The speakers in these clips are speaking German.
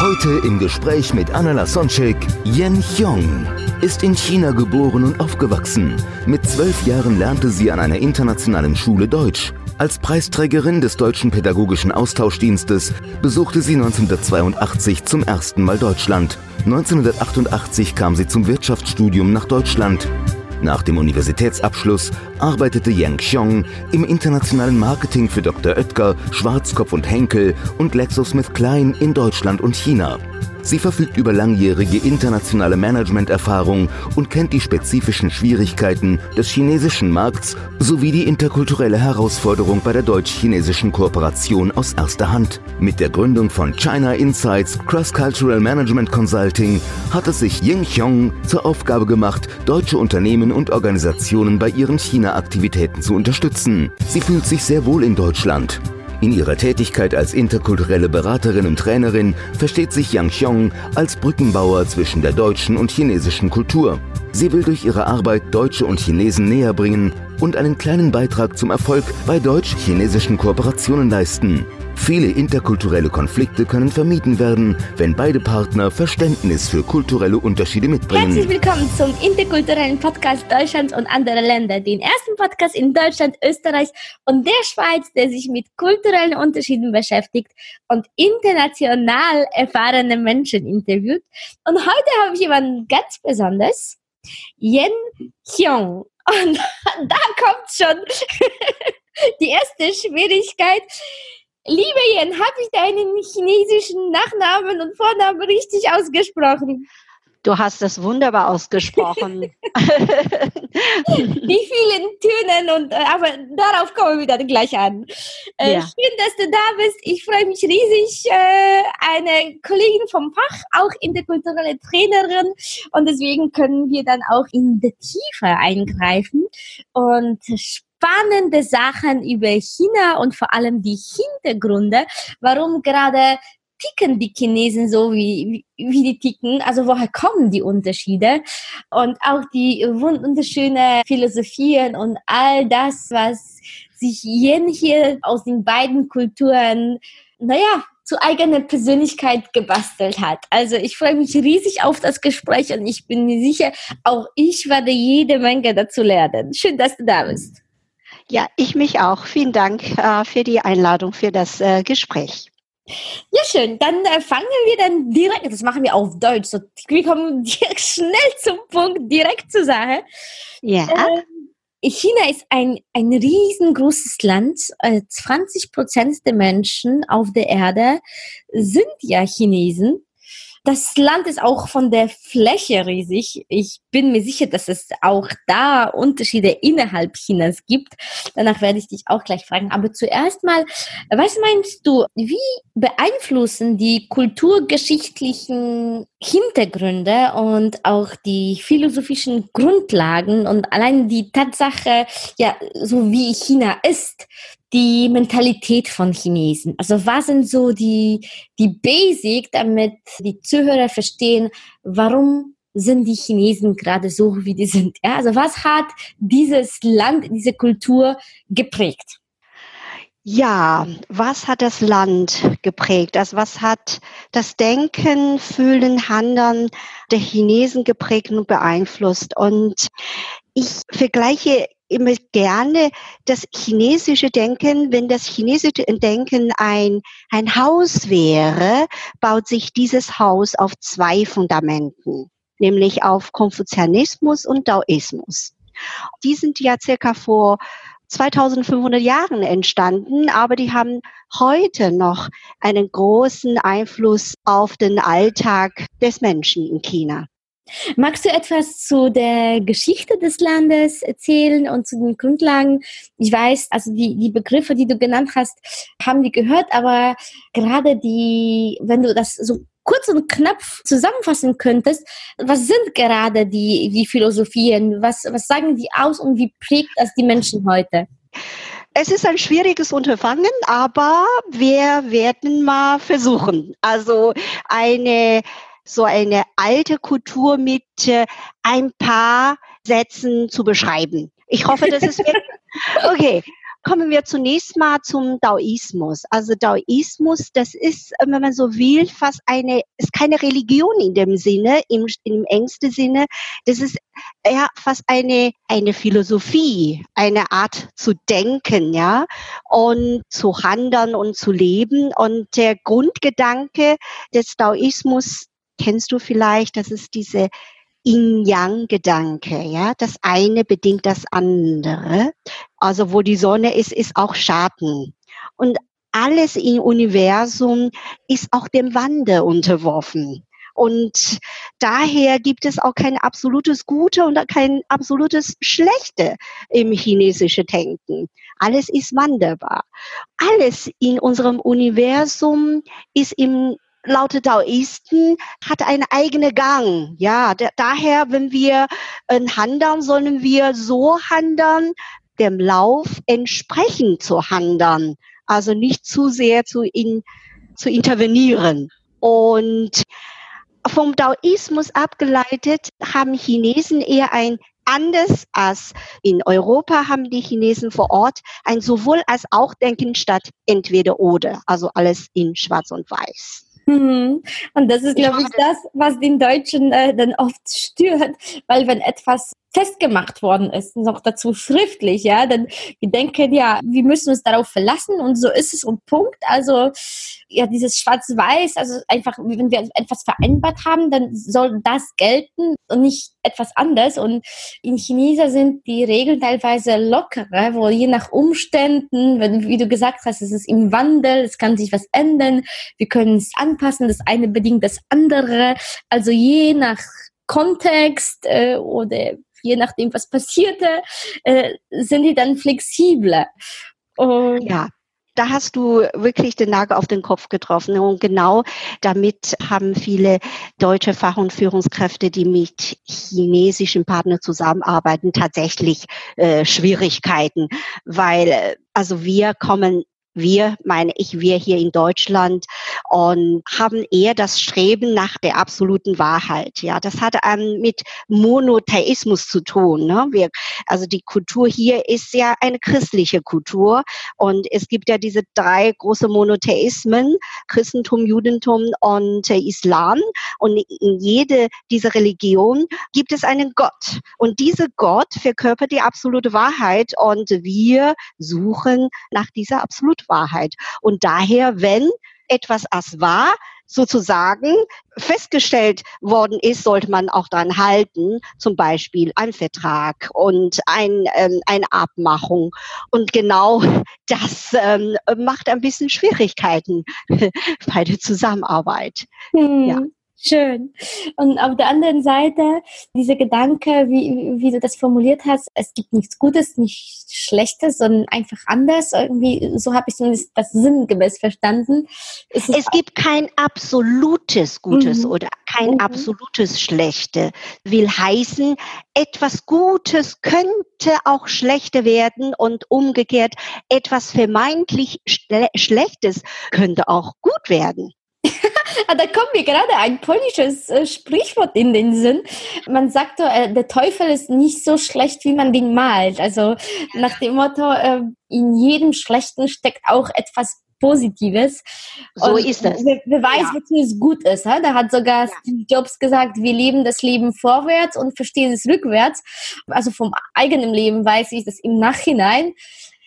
Heute im Gespräch mit Anna Lasonczek, Yen Hyong ist in China geboren und aufgewachsen. Mit zwölf Jahren lernte sie an einer internationalen Schule Deutsch. Als Preisträgerin des Deutschen Pädagogischen Austauschdienstes besuchte sie 1982 zum ersten Mal Deutschland. 1988 kam sie zum Wirtschaftsstudium nach Deutschland. Nach dem Universitätsabschluss arbeitete Yang Xiong im internationalen Marketing für Dr. Oetker, Schwarzkopf und Henkel und GlaxoSmithKline in Deutschland und China. Sie verfügt über langjährige internationale Managementerfahrung und kennt die spezifischen Schwierigkeiten des chinesischen Markts sowie die interkulturelle Herausforderung bei der deutsch-chinesischen Kooperation aus erster Hand. Mit der Gründung von China Insights Cross-Cultural Management Consulting hat es sich Ying Xiong zur Aufgabe gemacht, deutsche Unternehmen und Organisationen bei ihren China-Aktivitäten zu unterstützen. Sie fühlt sich sehr wohl in Deutschland. In ihrer Tätigkeit als interkulturelle Beraterin und Trainerin versteht sich Yang Xiong als Brückenbauer zwischen der deutschen und chinesischen Kultur. Sie will durch ihre Arbeit Deutsche und Chinesen näher bringen und einen kleinen Beitrag zum Erfolg bei deutsch-chinesischen Kooperationen leisten. Viele interkulturelle Konflikte können vermieden werden, wenn beide Partner Verständnis für kulturelle Unterschiede mitbringen. Herzlich willkommen zum interkulturellen Podcast Deutschlands und anderer Länder, den ersten Podcast in Deutschland, Österreich und der Schweiz, der sich mit kulturellen Unterschieden beschäftigt und international erfahrene Menschen interviewt. Und heute habe ich jemanden ganz besonders, Yen Hyung. Und da kommt schon die erste Schwierigkeit. Liebe Yen, habe ich deinen chinesischen Nachnamen und Vornamen richtig ausgesprochen? Du hast es wunderbar ausgesprochen. Die vielen Tönen und äh, aber darauf kommen wir dann gleich an. Äh, Ja. Schön, dass du da bist. Ich freue mich riesig. Äh, eine Kollegin vom Fach, auch interkulturelle Trainerin und deswegen können wir dann auch in die Tiefe eingreifen und spannende Sachen über China und vor allem die Hintergründe, warum gerade ticken die Chinesen so, wie, wie, die ticken? Also woher kommen die Unterschiede? Und auch die wunderschöne Philosophien und all das, was sich Yen hier aus den beiden Kulturen, naja, zu eigener Persönlichkeit gebastelt hat. Also ich freue mich riesig auf das Gespräch und ich bin mir sicher, auch ich werde jede Menge dazu lernen. Schön, dass du da bist. Ja, ich mich auch. Vielen Dank äh, für die Einladung für das äh, Gespräch. Ja, schön. Dann äh, fangen wir dann direkt, das machen wir auf Deutsch, so, wir kommen direkt schnell zum Punkt, direkt zur Sache. Ja, Ähm, China ist ein, ein riesengroßes Land. Äh, 20 Prozent der Menschen auf der Erde sind ja Chinesen. Das Land ist auch von der Fläche riesig. Ich bin mir sicher, dass es auch da Unterschiede innerhalb Chinas gibt. Danach werde ich dich auch gleich fragen. Aber zuerst mal, was meinst du, wie beeinflussen die kulturgeschichtlichen Hintergründe und auch die philosophischen Grundlagen und allein die Tatsache, ja, so wie China ist, die Mentalität von Chinesen. Also was sind so die, die Basic, damit die Zuhörer verstehen, warum sind die Chinesen gerade so, wie die sind? Ja, also was hat dieses Land, diese Kultur geprägt? ja, was hat das Land geprägt? Also was hat das Denken, Fühlen, Handeln der Chinesen geprägt und beeinflusst? Und ich vergleiche immer gerne das chinesische Denken, wenn das chinesische Denken ein, ein Haus wäre, baut sich dieses Haus auf zwei Fundamenten, nämlich auf Konfuzianismus und Daoismus. Die sind ja circa vor 2500 Jahren entstanden, aber die haben heute noch einen großen Einfluss auf den Alltag des Menschen in China. Magst du etwas zu der Geschichte des Landes erzählen und zu den Grundlagen? Ich weiß, also die, die Begriffe, die du genannt hast, haben wir gehört, aber gerade die, wenn du das so kurz und knapp zusammenfassen könntest, was sind gerade die, die Philosophien? Was, was sagen die aus und wie prägt das die Menschen heute? Es ist ein schwieriges Unterfangen, aber wir werden mal versuchen. Also eine so eine alte Kultur mit äh, ein paar Sätzen zu beschreiben. Ich hoffe, das ist okay. Kommen wir zunächst mal zum Daoismus. Also Daoismus, das ist, wenn man so will, fast eine, ist keine Religion in dem Sinne, im, im engsten Sinne. Das ist eher fast eine, eine Philosophie, eine Art zu denken, ja, und zu handeln und zu leben. Und der Grundgedanke des Daoismus kennst du vielleicht, das ist diese Yin-Yang-Gedanke, ja. Das eine bedingt das andere. Also wo die Sonne ist, ist auch Schatten. Und alles im Universum ist auch dem Wandel unterworfen. Und daher gibt es auch kein absolutes Gute und kein absolutes Schlechte im chinesischen Denken. Alles ist wandelbar. Alles in unserem Universum ist im laut Daoisten hat einen eigenen Gang. Ja, daher, wenn wir äh, handeln, sollen wir so handeln, dem Lauf entsprechend zu handeln. Also nicht zu sehr zu, in, zu intervenieren. Und vom Daoismus abgeleitet haben Chinesen eher ein anders als in Europa haben die Chinesen vor Ort ein sowohl als auch Denken statt entweder oder, also alles in Schwarz und Weiß. Mhm. Und das ist, glaube ich, das, was den Deutschen äh, dann oft stört, weil wenn etwas festgemacht worden ist, noch dazu schriftlich, ja, dann wir denken ja, wir müssen uns darauf verlassen und so ist es und Punkt. Also ja, dieses Schwarz-Weiß, also einfach, wenn wir etwas vereinbart haben, dann soll das gelten und nicht etwas anderes. Und in Chinesen sind die Regeln teilweise lockerer, wo je nach Umständen, wenn, wie du gesagt hast, es ist im Wandel, es kann sich was ändern, wir können es anpassen, das eine bedingt das andere. Also je nach Kontext äh, oder je nachdem, was passierte, äh, sind die dann flexibler. Und ja, da hast du wirklich den Nagel auf den Kopf getroffen. Und genau damit haben viele deutsche Fach- und Führungskräfte, die mit chinesischen Partnern zusammenarbeiten, tatsächlich äh, Schwierigkeiten, weil äh, also wir kommen wir, meine ich, wir hier in Deutschland und haben eher das Streben nach der absoluten Wahrheit. Ja, das hat ähm, mit Monotheismus zu tun. Ne? Wir, also die Kultur hier ist ja eine christliche Kultur und es gibt ja diese drei große Monotheismen, Christentum, Judentum und äh, Islam und in jede dieser Religion gibt es einen Gott und dieser Gott verkörpert die absolute Wahrheit und wir suchen nach dieser absoluten Wahrheit. Und daher, wenn etwas als wahr sozusagen festgestellt worden ist, sollte man auch daran halten, zum Beispiel ein Vertrag und ein, ähm, eine Abmachung. Und genau das ähm, macht ein bisschen Schwierigkeiten bei der Zusammenarbeit. Hm. Ja. Schön. Und auf der anderen Seite, dieser Gedanke, wie, wie du das formuliert hast, es gibt nichts Gutes, nichts Schlechtes, sondern einfach anders. Irgendwie, so habe ich zumindest das sinngemäß verstanden. Es, es gibt kein absolutes Gutes mhm. oder kein mhm. absolutes Schlechte. Will heißen, etwas Gutes könnte auch schlechter werden und umgekehrt etwas vermeintlich Schlechtes könnte auch gut werden. Ah, da kommt mir gerade ein polnisches äh, Sprichwort in den Sinn. Man sagt, äh, der Teufel ist nicht so schlecht, wie man den malt. Also nach dem Motto, äh, in jedem Schlechten steckt auch etwas Positives. So und ist es. Wer, weiß, ja. wozu es gut ist. He? Da hat sogar ja. Steve Jobs gesagt, wir leben das Leben vorwärts und verstehen es rückwärts. Also vom eigenen Leben weiß ich das im Nachhinein.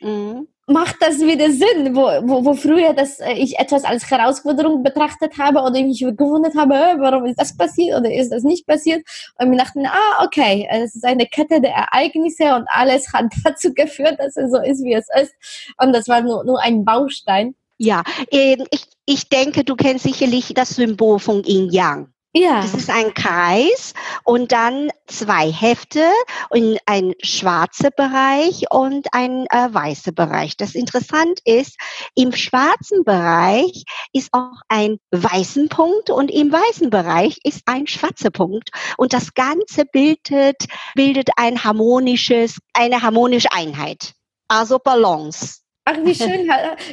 Mhm macht das wieder Sinn, wo, wo, wo früher das, äh, ich etwas als Herausforderung betrachtet habe oder mich gewundert habe, äh, warum ist das passiert oder ist das nicht passiert und mir dachten, ah, okay, es ist eine Kette der Ereignisse und alles hat dazu geführt, dass es so ist, wie es ist und das war nur, nur ein Baustein. Ja, ähm, ich, ich denke, du kennst sicherlich das Symbol von Yin Yang. Ja. Das ist ein Kreis und dann zwei Hefte und ein schwarzer Bereich und ein äh, weißer Bereich. Das interessant ist, im schwarzen Bereich ist auch ein weißen Punkt und im weißen Bereich ist ein schwarzer Punkt und das Ganze bildet, bildet ein harmonisches, eine harmonische Einheit. Also Balance. Ach, wie schön,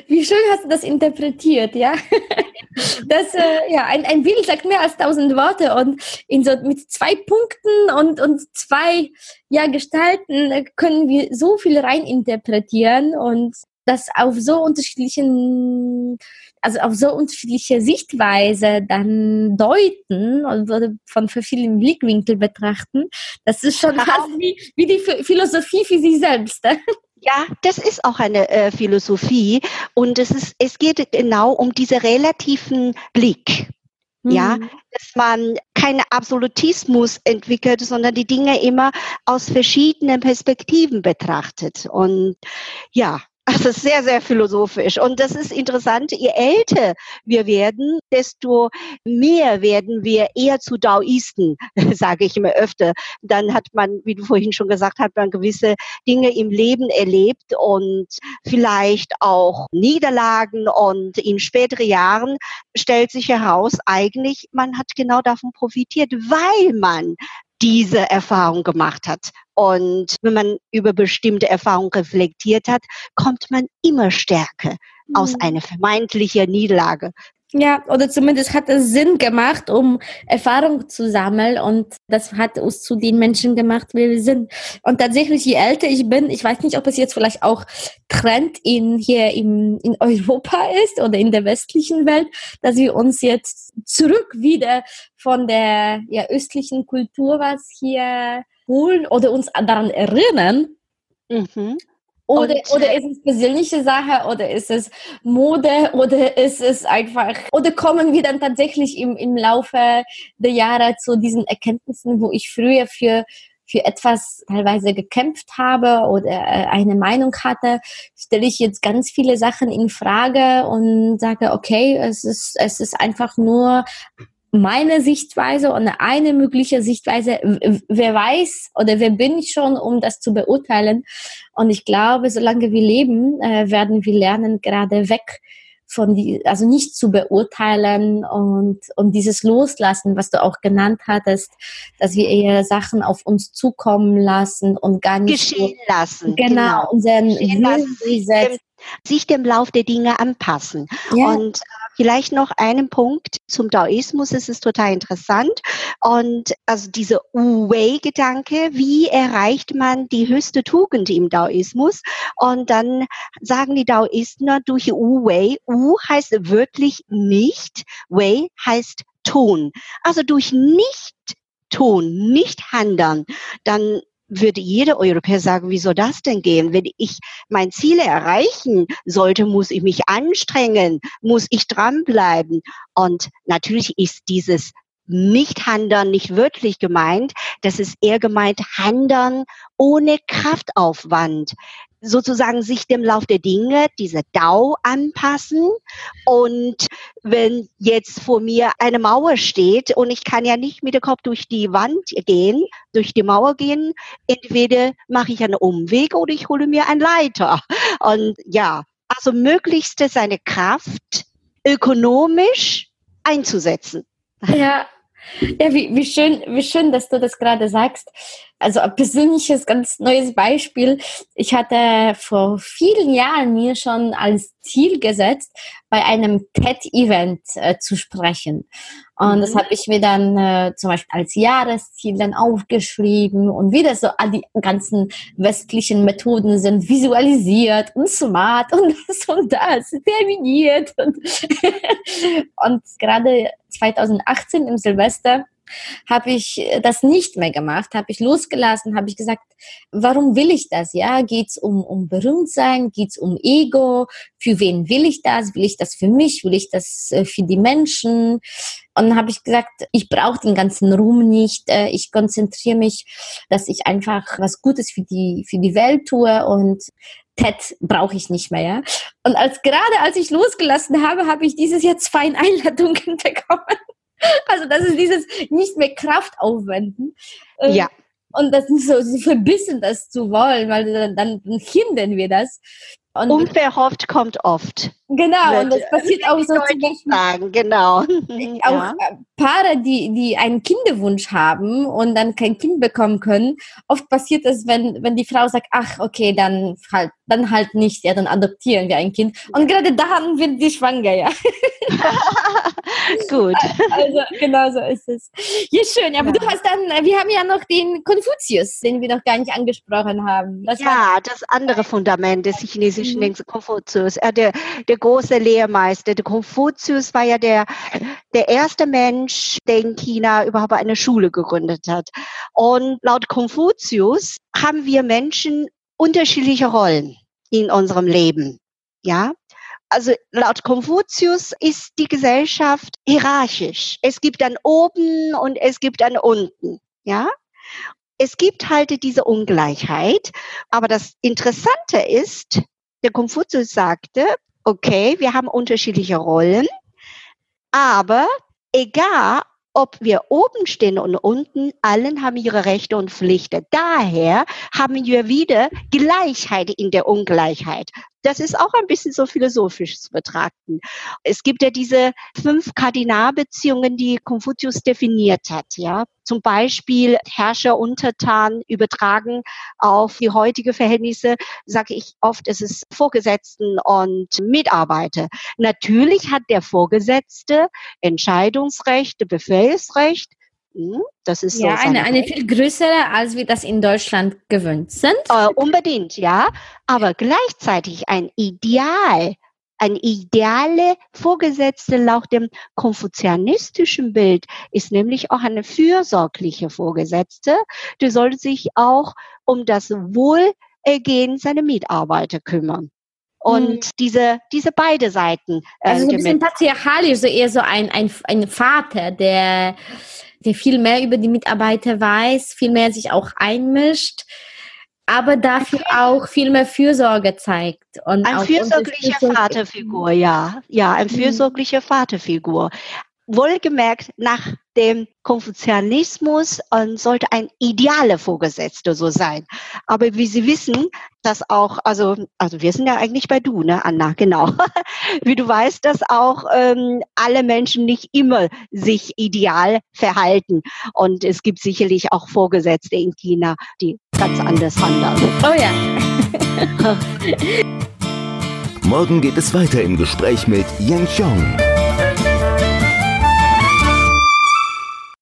wie schön hast du das interpretiert, ja? Das, äh, ja, ein, ein Bild sagt mehr als tausend Worte und in so, mit zwei Punkten und, und zwei, ja, Gestalten können wir so viel reininterpretieren und das auf so unterschiedlichen, also auf so unterschiedliche Sichtweise dann deuten oder von verschiedenen Blickwinkeln betrachten. Das ist schon fast wie, wie die Philosophie für sich selbst. Ja, das ist auch eine äh, Philosophie und es ist, es geht genau um diesen relativen Blick. Mhm. Ja, dass man keinen Absolutismus entwickelt, sondern die Dinge immer aus verschiedenen Perspektiven betrachtet. Und ja, also sehr, sehr philosophisch. Und das ist interessant. Je älter wir werden, desto mehr werden wir eher zu Daoisten, sage ich immer öfter. Dann hat man, wie du vorhin schon gesagt hast, man gewisse Dinge im Leben erlebt und vielleicht auch Niederlagen. Und in späteren Jahren stellt sich heraus, eigentlich, man hat genau davon profitiert, weil man diese Erfahrung gemacht hat. Und wenn man über bestimmte Erfahrungen reflektiert hat, kommt man immer stärker mhm. aus einer vermeintlichen Niederlage. Ja, oder zumindest hat es Sinn gemacht, um Erfahrung zu sammeln und das hat uns zu den Menschen gemacht, wie wir sind. Und tatsächlich, je älter ich bin, ich weiß nicht, ob es jetzt vielleicht auch Trend in, hier im, in Europa ist oder in der westlichen Welt, dass wir uns jetzt zurück wieder von der ja, östlichen Kultur was hier holen oder uns daran erinnern. Mhm. Oder, und, oder ist es persönliche Sache oder ist es Mode oder ist es einfach, oder kommen wir dann tatsächlich im, im Laufe der Jahre zu diesen Erkenntnissen, wo ich früher für, für etwas teilweise gekämpft habe oder äh, eine Meinung hatte, stelle ich jetzt ganz viele Sachen in Frage und sage, okay, es ist, es ist einfach nur meine Sichtweise und eine mögliche Sichtweise. Wer weiß oder wer bin ich schon, um das zu beurteilen? Und ich glaube, solange wir leben, äh, werden wir lernen, gerade weg von die, also nicht zu beurteilen und, und dieses Loslassen, was du auch genannt hattest, dass wir eher Sachen auf uns zukommen lassen und gar nicht geschehen so, lassen. Genau, genau. unseren Willen sich dem Lauf der Dinge anpassen. Ja. Und äh, vielleicht noch einen Punkt zum Daoismus, es ist total interessant. Und also diese Wu-Wei-Gedanke, wie erreicht man die höchste Tugend im Daoismus? Und dann sagen die Daoisten durch Wu-Wei, Wu heißt wirklich nicht, Wei heißt tun. Also durch nicht tun, nicht handeln, dann würde jeder Europäer sagen, wie soll das denn gehen? Wenn ich mein Ziele erreichen sollte, muss ich mich anstrengen, muss ich dranbleiben. Und natürlich ist dieses Nicht-Handeln nicht wirklich gemeint. Das ist eher gemeint, Handeln ohne Kraftaufwand sozusagen sich dem Lauf der Dinge, diese Dau anpassen. Und wenn jetzt vor mir eine Mauer steht und ich kann ja nicht mit dem Kopf durch die Wand gehen, durch die Mauer gehen, entweder mache ich einen Umweg oder ich hole mir einen Leiter. Und ja, also möglichst seine Kraft ökonomisch einzusetzen. Ja, ja, wie, wie, schön, wie schön, dass du das gerade sagst. Also ein persönliches, ganz neues Beispiel. Ich hatte vor vielen Jahren mir schon als Ziel gesetzt, bei einem TED-Event äh, zu sprechen. Und mhm. das habe ich mir dann äh, zum Beispiel als Jahresziel dann aufgeschrieben und wie das so all die ganzen westlichen Methoden sind, visualisiert und smart und das und das, terminiert. Und, und gerade 2018 im Silvester habe ich das nicht mehr gemacht, habe ich losgelassen, habe ich gesagt, warum will ich das? Ja, geht's um um Berühmtsein, geht's um Ego? Für wen will ich das? Will ich das für mich? Will ich das äh, für die Menschen? Und habe ich gesagt, ich brauche den ganzen Ruhm nicht. Äh, ich konzentriere mich, dass ich einfach was Gutes für die für die Welt tue und TED brauche ich nicht mehr, ja. Und als gerade als ich losgelassen habe, habe ich dieses Jahr zwei Einladungen bekommen Also das ist dieses nicht mehr Kraft aufwenden. Ähm, ja. Und das ist so, so verbissen, das zu wollen, weil dann, dann hindern wir das. Und Unverhofft kommt oft. Genau, und das passiert auch so zum Beispiel. Sagen, genau. Auch ja. Äh, Paare, die, die einen Kinderwunsch haben und dann kein Kind bekommen können. Oft passiert es, wenn, wenn die Frau sagt, ach, okay, dann halt, dann halt nicht, ja, dann adoptieren wir ein Kind. Und gerade dann wird sie schwanger, ja. Gut. Also, genau so ist es. Ja, schön. Aber ja. du hast dann, wir haben ja noch den Konfuzius, den wir noch gar nicht angesprochen haben. Das ja, das andere Fundament des chinesischen mhm. Denkens, Konfuzius. Er, der, der große Lehrmeister, der Konfuzius war ja der, der erste Mensch, der in China überhaupt eine Schule gegründet hat. Und laut Konfuzius haben wir Menschen unterschiedliche Rollen in unserem Leben. Ja, also laut Konfuzius ist die Gesellschaft hierarchisch. Es gibt dann oben und es gibt dann unten. Ja? Es gibt halt diese Ungleichheit. Aber das Interessante ist, der Konfuzius sagte, okay, wir haben unterschiedliche Rollen, aber egal, ob wir oben stehen und unten, allen haben ihre Rechte und Pflichten. Daher haben wir wieder Gleichheit in der Ungleichheit. Das ist auch ein bisschen so philosophisch zu betrachten. Es gibt ja diese fünf Kardinalbeziehungen, die Konfuzius definiert hat, ja. Zum Beispiel Herrscher, Untertan übertragen auf die heutige Verhältnisse, sage ich oft, es ist Vorgesetzten und Mitarbeiter. Natürlich hat der Vorgesetzte Entscheidungsrecht, Befehlsrecht, das ist ja so eine, eine viel größere, als wir das in Deutschland gewöhnt sind. Äh, unbedingt, ja. Aber gleichzeitig ein Ideal, ein ideale Vorgesetzte laut dem konfuzianistischen Bild ist nämlich auch eine fürsorgliche Vorgesetzte. Die sollte sich auch um das Wohlergehen seiner Mitarbeiter kümmern. Und mhm. diese, diese beide Seiten. Äh, also so ein bisschen patriarchalisch, so eher so ein, ein, ein Vater, der der viel mehr über die Mitarbeiter weiß, viel mehr sich auch einmischt, aber dafür auch viel mehr Fürsorge zeigt. Und ein fürsorglicher Vaterfigur, ja. Ja, ein mhm. fürsorglicher Vaterfigur wohlgemerkt nach dem Konfuzianismus und sollte ein idealer Vorgesetzter so sein. Aber wie Sie wissen, dass auch, also, also wir sind ja eigentlich bei du, ne, Anna, genau. wie du weißt, dass auch ähm, alle Menschen nicht immer sich ideal verhalten. Und es gibt sicherlich auch Vorgesetzte in China, die ganz anders handeln. Oh ja. Morgen geht es weiter im Gespräch mit Yang Xiong.